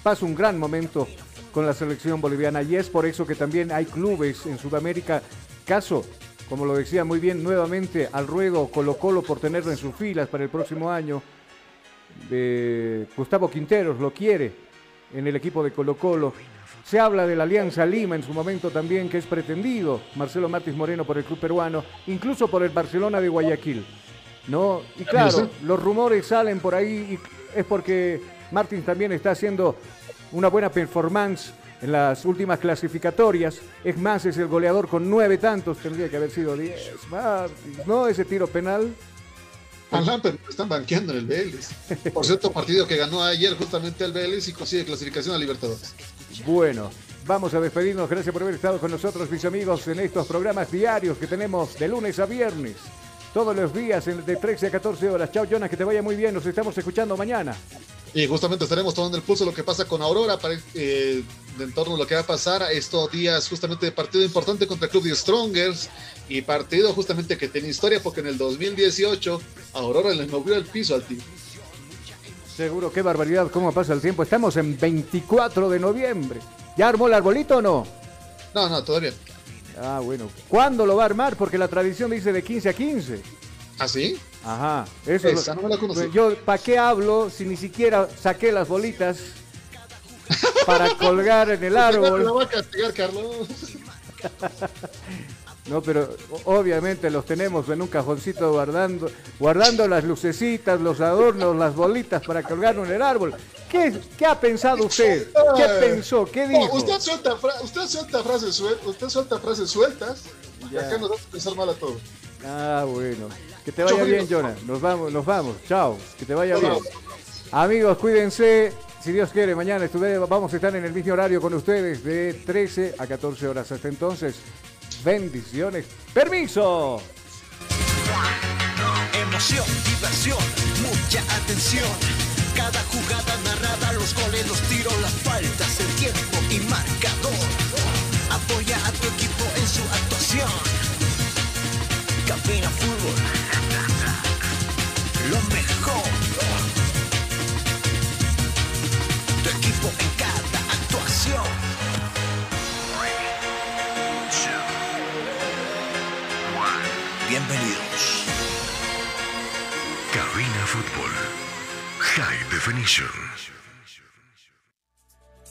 pasa un gran momento con la selección boliviana y es por eso que también hay clubes en Sudamérica, caso, como lo decía muy bien, nuevamente al ruedo Colo Colo por tenerlo en sus filas para el próximo año. Gustavo Quinteros lo quiere en el equipo de Colo Colo. Se habla de la Alianza Lima en su momento también, que es pretendido Marcelo Matis Moreno por el club peruano, incluso por el Barcelona de Guayaquil. ¿no? Y claro, los rumores salen por ahí y es porque Martins también está haciendo una buena performance en las últimas clasificatorias. Es más, es el goleador con nueve tantos, tendría que haber sido diez. Martins, ¿no? Ese tiro penal. Alan, pero están banqueando en el Vélez. Por cierto, partido que ganó ayer justamente el Vélez y consigue clasificación a Libertadores. Bueno, vamos a despedirnos. Gracias por haber estado con nosotros, mis amigos, en estos programas diarios que tenemos de lunes a viernes. Todos los días de 13 a 14 horas. Chao, Jonas, que te vaya muy bien. Nos estamos escuchando mañana. Y justamente estaremos tomando el pulso de lo que pasa con Aurora para, eh, en torno a lo que va a pasar estos días justamente de partido importante contra el Club de Strongers y partido justamente que tiene historia porque en el 2018 Aurora le movió el piso al team. Seguro, qué barbaridad, cómo pasa el tiempo. Estamos en 24 de noviembre. ¿Ya armó el arbolito o no? No, no, todavía. Ah, bueno. ¿Cuándo lo va a armar? Porque la tradición dice de 15 a 15. ¿Ah, sí? Ajá. Eso Esa no me la conocí. Yo, ¿para qué hablo si ni siquiera saqué las bolitas para colgar en el árbol? voy a castigar, Carlos. No, pero obviamente los tenemos en un cajoncito guardando, guardando las lucecitas, los adornos, las bolitas para colgar en el árbol. ¿Qué, qué ha pensado usted? ¿Qué pensó? ¿Qué dijo? No, usted suelta, usted suelta frases sueltas, usted suelta frases sueltas y acá nos a pensar mal a todos. Ah, bueno. Que te vaya bien, Jonah. Nos vamos, nos vamos. Chao. Que te vaya bien. Amigos, cuídense. Si Dios quiere, mañana vamos a estar en el mismo horario con ustedes de 13 a 14 horas. Hasta entonces, bendiciones. ¡Permiso! Emoción, diversión, mucha atención. Cada jugada narrada, los goles, los tiros, las faltas, el tiempo y marcador. Apoya a tu equipo en su actuación. Cabina Fútbol. Lo mejor. Tu equipo en cada actuación. Bienvenidos. Cabina Fútbol. High Definition.